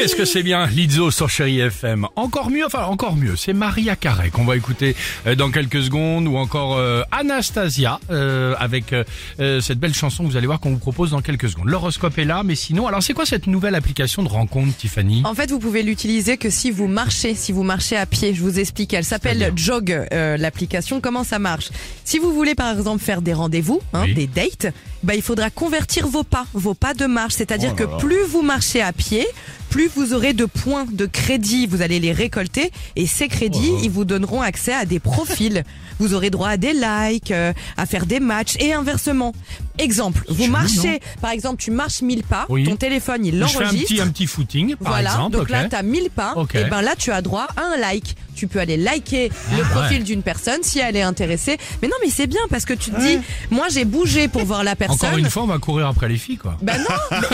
Qu'est-ce que c'est bien, Lizzo sur Chéri FM. Encore mieux, enfin encore mieux, c'est Maria Carey qu'on va écouter euh, dans quelques secondes, ou encore euh, Anastasia euh, avec euh, cette belle chanson que vous allez voir qu'on vous propose dans quelques secondes. L'horoscope est là, mais sinon, alors c'est quoi cette nouvelle application de rencontre, Tiffany? En fait, vous pouvez l'utiliser que si vous marchez, si vous marchez à pied. Je vous explique. Elle s'appelle Jog, l'application. Comment ça marche? Si vous voulez, par exemple, faire des rendez-vous, hein, Oui. des dates, bah, il faudra convertir vos pas, vos pas de marche. C'est-à-dire Oh que plus vous marchez à pied, plus vous aurez de points de crédit. Vous allez les récolter et ces crédits, Oh. ils vous donneront accès à des profils. vous aurez droit à des likes, euh, à faire des matchs et inversement. Exemple, vous marchez, par exemple, tu marches 1000 pas, Oui. ton téléphone il Je fais un l'enregistre. petit, un petit footing, par Voilà, exemple. donc là, tu as 1000 pas. Ok. Et ben là, tu as droit à un like. Tu peux aller liker le Ah, profil ouais. d'une personne si elle est intéressée. Mais non, mais c'est bien parce que tu te dis, moi j'ai bougé pour voir la personne. Encore une fois, on va courir après les filles, quoi. Ben non, mais là,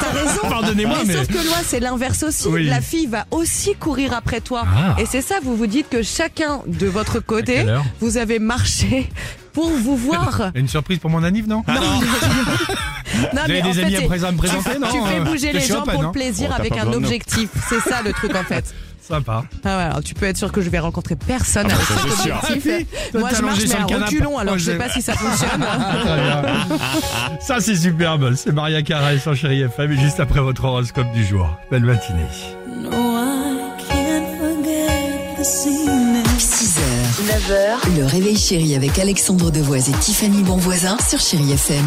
t'as raison. Pardonnez-moi, mais- Sauf que loi, c'est l'inverse aussi. Oui. La fille va aussi courir après toi. Ah. Et c'est ça, vous vous dites que chacun de votre côté, vous avez marché pour vous voir. Une surprise pour mon anniv, non Non, Vous avez des en amis fait, à me présenter, tu, non Tu fais Euh, bouger les gens pour le plaisir Oh, avec un objectif. C'est ça le truc en fait. Sympa. Ah ouais, alors tu peux être sûr que je vais rencontrer personne avec cet objectif. Ah oui, toi, Moi t'es je marche mais sur à canapé. reculons alors Moi, je sais j'ai- pas si ça fonctionne. Très bien. Ça, c'est superbe. C'est Maria Carey sur Chéri FM et juste après votre horoscope du jour. Belle matinée. 6h, 9h, le réveil chéri avec Alexandre Devoise et Tiffany Bonvoisin sur Chérie FM.